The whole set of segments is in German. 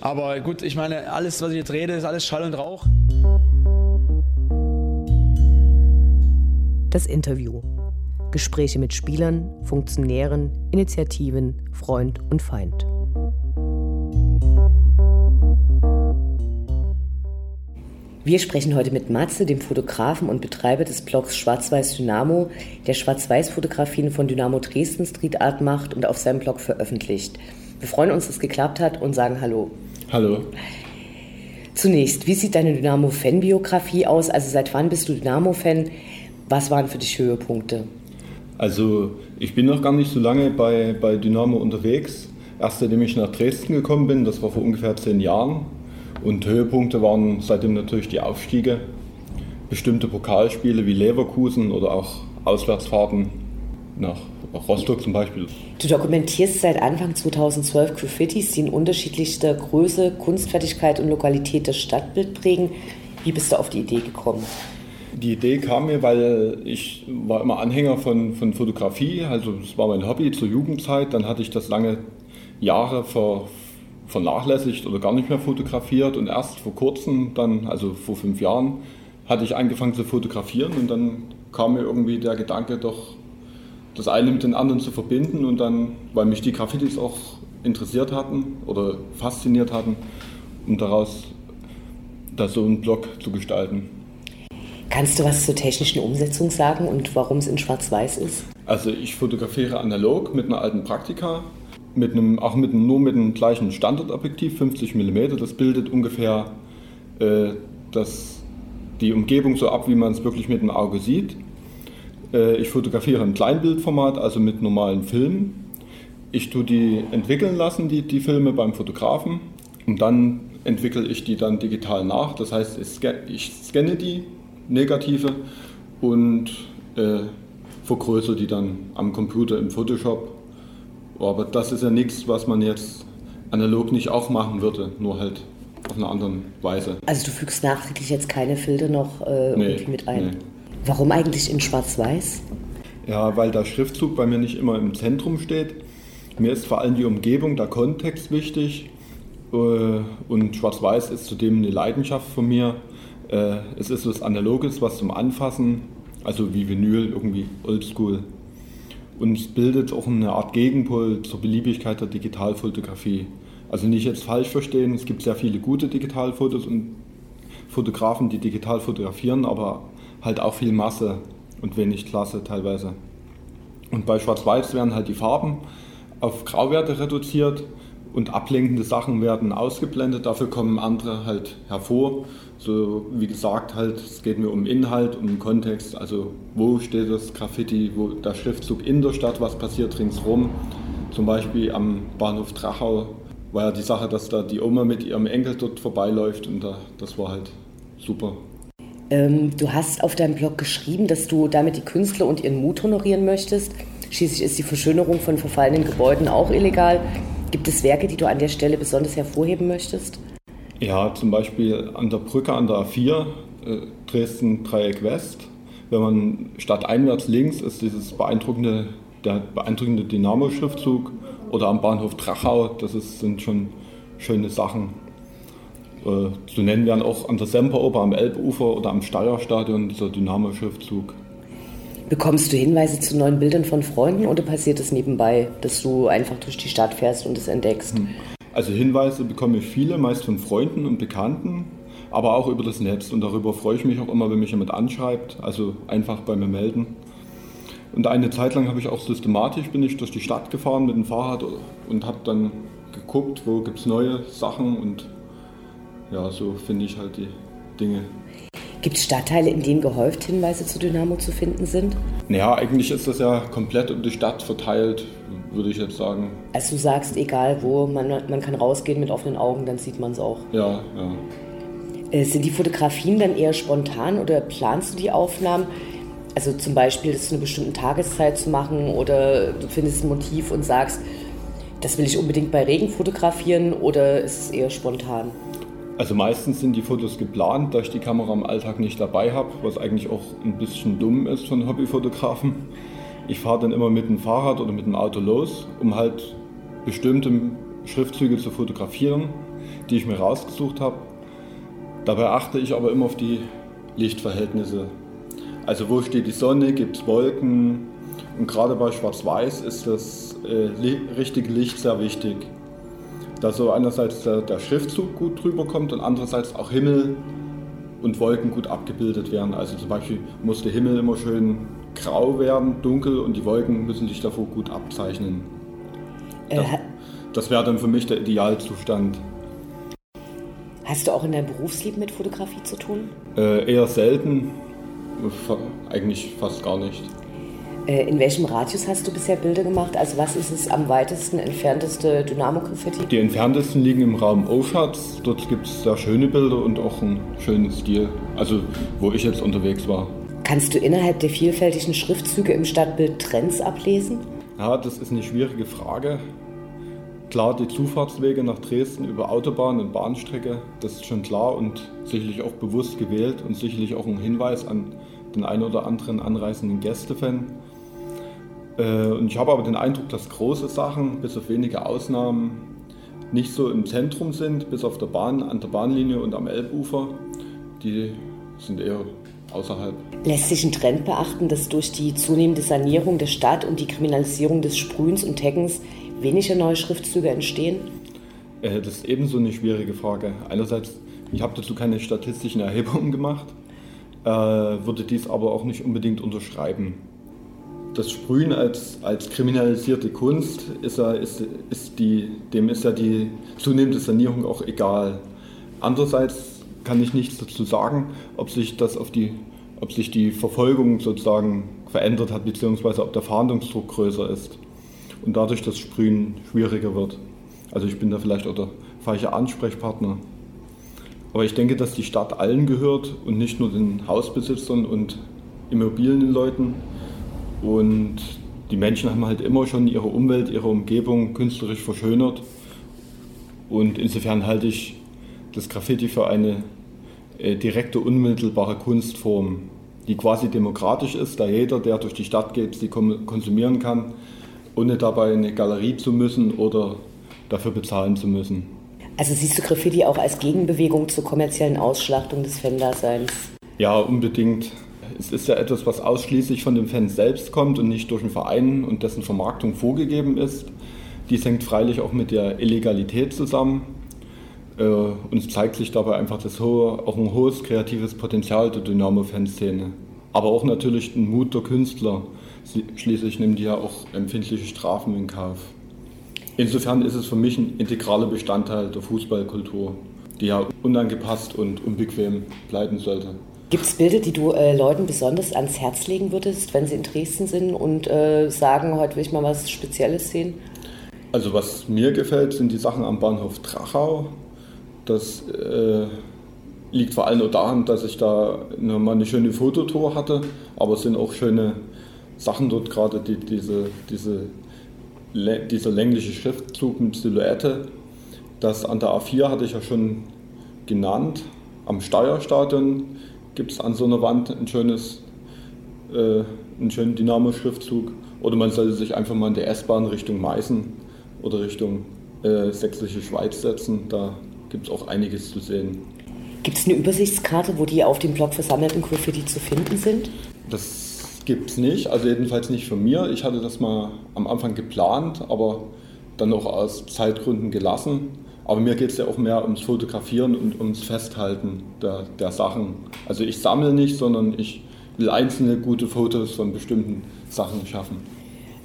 Aber gut, ich meine, alles, was ich jetzt rede, ist alles Schall und Rauch. Das Interview. Gespräche mit Spielern, Funktionären, Initiativen, Freund und Feind. Wir sprechen heute mit Matze, dem Fotografen und Betreiber des Blogs Schwarz-Weiß Dynamo, der Schwarz-Weiß-Fotografien von Dynamo Dresden Street Art macht und auf seinem Blog veröffentlicht. Wir freuen uns, dass es geklappt hat und sagen Hallo. Hallo. Zunächst, wie sieht deine Dynamo-Fan-Biografie aus? Also seit wann bist du Dynamo-Fan? Was waren für dich Höhepunkte? Also ich bin noch gar nicht so lange bei, bei Dynamo unterwegs. Erst seitdem ich nach Dresden gekommen bin, das war vor ungefähr zehn Jahren. Und Höhepunkte waren seitdem natürlich die Aufstiege, bestimmte Pokalspiele wie Leverkusen oder auch Auswärtsfahrten nach Rostock zum Beispiel. Du dokumentierst seit Anfang 2012 Graffitis, die in unterschiedlichster Größe, Kunstfertigkeit und Lokalität das Stadtbild prägen. Wie bist du auf die Idee gekommen? Die Idee kam mir, weil ich war immer Anhänger von, von Fotografie, also das war mein Hobby zur Jugendzeit. Dann hatte ich das lange Jahre ver, vernachlässigt oder gar nicht mehr fotografiert und erst vor kurzem, dann, also vor fünf Jahren, hatte ich angefangen zu fotografieren und dann kam mir irgendwie der Gedanke, doch das eine mit den anderen zu verbinden und dann, weil mich die Graffitis auch interessiert hatten oder fasziniert hatten, um daraus da so einen Blog zu gestalten. Kannst du was zur technischen Umsetzung sagen und warum es in Schwarz-Weiß ist? Also ich fotografiere analog mit einer alten Praktika mit einem, auch mit einem, nur mit dem gleichen Standardobjektiv, 50 mm. Das bildet ungefähr äh, das, die Umgebung so ab, wie man es wirklich mit dem Auge sieht. Äh, ich fotografiere im Kleinbildformat, also mit normalen Filmen. Ich tue die entwickeln lassen, die, die Filme beim Fotografen. Und dann entwickle ich die dann digital nach. Das heißt, ich scanne die Negative und äh, vergrößere die dann am Computer im Photoshop aber das ist ja nichts, was man jetzt analog nicht auch machen würde, nur halt auf eine andere Weise. Also du fügst nachträglich jetzt keine Filter noch äh, nee, irgendwie mit ein. Nee. Warum eigentlich in Schwarz-Weiß? Ja, weil der Schriftzug bei mir nicht immer im Zentrum steht. Mir ist vor allem die Umgebung, der Kontext wichtig. Äh, und Schwarz-Weiß ist zudem eine Leidenschaft von mir. Äh, es ist was Analoges, was zum Anfassen, also wie Vinyl, irgendwie oldschool und es bildet auch eine Art Gegenpol zur Beliebigkeit der Digitalfotografie. Also nicht jetzt falsch verstehen, es gibt sehr viele gute Digitalfotos und Fotografen, die digital fotografieren, aber halt auch viel Masse und wenig Klasse teilweise. Und bei Schwarz-Weiß werden halt die Farben auf Grauwerte reduziert und ablenkende Sachen werden ausgeblendet, dafür kommen andere halt hervor. So wie gesagt, halt, es geht mir um Inhalt, um Kontext, also wo steht das Graffiti, wo der Schriftzug in der Stadt, was passiert ringsrum. Zum Beispiel am Bahnhof Drachau war ja die Sache, dass da die Oma mit ihrem Enkel dort vorbeiläuft und da, das war halt super. Ähm, du hast auf deinem Blog geschrieben, dass du damit die Künstler und ihren Mut honorieren möchtest. Schließlich ist die Verschönerung von verfallenen Gebäuden auch illegal. Gibt es Werke, die du an der Stelle besonders hervorheben möchtest? Ja, zum Beispiel an der Brücke an der A4, äh, Dresden Dreieck West. Wenn man statt einwärts links ist dieses beeindruckende, der beeindruckende Dynamo-Schriftzug oder am Bahnhof Drachau, das ist, sind schon schöne Sachen. Äh, zu nennen wären auch an der Semperoper am Elbufer oder am Steierstadion dieser Dynamo-Schriftzug. Bekommst du Hinweise zu neuen Bildern von Freunden oder passiert es nebenbei, dass du einfach durch die Stadt fährst und es entdeckst? Hm. Also Hinweise bekomme ich viele, meist von Freunden und Bekannten, aber auch über das Netz. Und darüber freue ich mich auch immer, wenn mich jemand anschreibt, also einfach bei mir melden. Und eine Zeit lang habe ich auch systematisch bin ich durch die Stadt gefahren mit dem Fahrrad und habe dann geguckt, wo gibt es neue Sachen und ja, so finde ich halt die Dinge. Gibt es Stadtteile, in denen gehäuft Hinweise zu Dynamo zu finden sind? Naja, eigentlich ist das ja komplett um die Stadt verteilt, würde ich jetzt sagen. Also du sagst, egal wo, man, man kann rausgehen mit offenen Augen, dann sieht man es auch. Ja, ja. Äh, sind die Fotografien dann eher spontan oder planst du die Aufnahmen? Also zum Beispiel, das zu einer bestimmten Tageszeit zu machen oder du findest ein Motiv und sagst, das will ich unbedingt bei Regen fotografieren oder ist es eher spontan? Also meistens sind die Fotos geplant, da ich die Kamera im Alltag nicht dabei habe, was eigentlich auch ein bisschen dumm ist von Hobbyfotografen. Ich fahre dann immer mit dem Fahrrad oder mit dem Auto los, um halt bestimmte Schriftzüge zu fotografieren. die ich mir rausgesucht habe. Dabei achte ich aber immer auf die Lichtverhältnisse. Also wo steht die Sonne, gibt es Wolken und gerade bei Schwarz-Weiß ist das äh, richtige Licht sehr wichtig. Da so einerseits der, der Schriftzug gut drüber kommt und andererseits auch Himmel und Wolken gut abgebildet werden. Also zum Beispiel muss der Himmel immer schön grau werden, dunkel und die Wolken müssen sich davor gut abzeichnen. Äh, das, das wäre dann für mich der Idealzustand. Hast du auch in deinem Berufsleben mit Fotografie zu tun? Äh, eher selten, eigentlich fast gar nicht. Äh, in welchem Radius hast du bisher Bilder gemacht? Also was ist es am weitesten entfernteste Dynamo-Graffiti? Die entferntesten liegen im Raum Oschatz. Dort gibt es sehr schöne Bilder und auch einen schönen Stil. Also wo ich jetzt unterwegs war. Kannst du innerhalb der vielfältigen Schriftzüge im Stadtbild Trends ablesen? Ja, das ist eine schwierige Frage. Klar, die Zufahrtswege nach Dresden über Autobahn und Bahnstrecke, das ist schon klar und sicherlich auch bewusst gewählt und sicherlich auch ein Hinweis an den einen oder anderen anreisenden Gästefan. Äh, und ich habe aber den Eindruck, dass große Sachen, bis auf wenige Ausnahmen, nicht so im Zentrum sind, bis auf der Bahn, an der Bahnlinie und am Elbufer. Die sind eher außerhalb. Lässt sich ein Trend beachten, dass durch die zunehmende Sanierung der Stadt und die Kriminalisierung des Sprühens und Taggens weniger neue Schriftzüge entstehen? Äh, das ist ebenso eine schwierige Frage. Einerseits, ich habe dazu keine statistischen Erhebungen gemacht, äh, würde dies aber auch nicht unbedingt unterschreiben das Sprühen als, als kriminalisierte Kunst, ist, ja, ist, ist die, dem ist ja die zunehmende Sanierung auch egal. Andererseits kann ich nichts dazu sagen, ob sich, das auf die, ob sich die Verfolgung sozusagen verändert hat, beziehungsweise ob der Fahndungsdruck größer ist und dadurch das Sprühen schwieriger wird. Also ich bin da vielleicht auch der falsche Ansprechpartner. Aber ich denke, dass die Stadt allen gehört und nicht nur den Hausbesitzern und Immobilienleuten. Und die Menschen haben halt immer schon ihre Umwelt, ihre Umgebung künstlerisch verschönert. Und insofern halte ich das Graffiti für eine äh, direkte, unmittelbare Kunstform, die quasi demokratisch ist, da jeder, der durch die Stadt geht, sie konsumieren kann, ohne dabei eine Galerie zu müssen oder dafür bezahlen zu müssen. Also siehst du Graffiti auch als Gegenbewegung zur kommerziellen Ausschlachtung des Fan-Daseins? Ja, unbedingt es ist ja etwas, was ausschließlich von dem Fan selbst kommt und nicht durch einen Verein und dessen Vermarktung vorgegeben ist. Dies hängt freilich auch mit der Illegalität zusammen. Äh, und es zeigt sich dabei einfach das hohe, auch ein hohes kreatives Potenzial der Dynamo-Fanszene. Aber auch natürlich den Mut der Künstler. Schließlich nehmen die ja auch empfindliche Strafen in Kauf. Insofern ist es für mich ein integraler Bestandteil der Fußballkultur, die ja unangepasst und unbequem bleiben sollte. Gibt es Bilder, die du äh, Leuten besonders ans Herz legen würdest, wenn sie in Dresden sind und äh, sagen, heute will ich mal was Spezielles sehen? Also was mir gefällt, sind die Sachen am Bahnhof Drachau. Das äh, liegt vor allem auch daran, dass ich da eine, mal eine schöne Fototour hatte, aber es sind auch schöne Sachen dort, gerade die, diese, diese, dieser längliche Schriftzug mit Silhouette. Das an der A4 hatte ich ja schon genannt, am Steierstadion gibt es an so einer Wand ein schönes, äh, einen schönen Dynamo-Schriftzug. Oder man sollte sich einfach mal in der S-Bahn Richtung Meißen oder Richtung äh, Sächsische Schweiz setzen. Da gibt es auch einiges zu sehen. Gibt es eine Übersichtskarte, wo die auf dem Blog versammelten Graffiti zu finden sind? Das gibt es nicht, also jedenfalls nicht von mir. Ich hatte das mal am Anfang geplant, aber dann auch aus Zeitgründen gelassen. Aber mir geht es ja auch mehr ums Fotografieren und ums Festhalten der, der Sachen. Also ich sammle nicht, sondern ich will einzelne gute Fotos von bestimmten Sachen schaffen.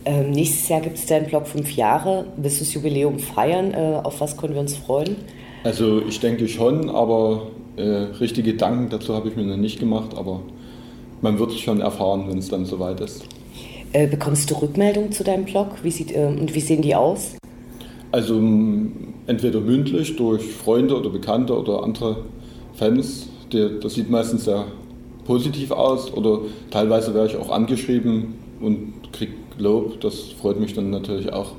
Ähm, nächstes Jahr gibt es deinen Blog fünf Jahre. Willst du das Jubiläum feiern? Äh, auf was können wir uns freuen? Also ich denke schon, aber äh, richtige Gedanken dazu habe ich mir noch nicht gemacht. Aber man wird es schon erfahren, wenn es dann soweit ist. Äh, bekommst du Rückmeldungen zu deinem Blog? Wie sieht, äh, und wie sehen die aus? Also entweder mündlich durch Freunde oder Bekannte oder andere Fans. Das sieht meistens sehr positiv aus oder teilweise werde ich auch angeschrieben und kriege Lob. Das freut mich dann natürlich auch.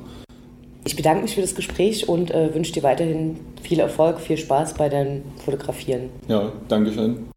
Ich bedanke mich für das Gespräch und äh, wünsche dir weiterhin viel Erfolg, viel Spaß bei deinem Fotografieren. Ja, Dankeschön.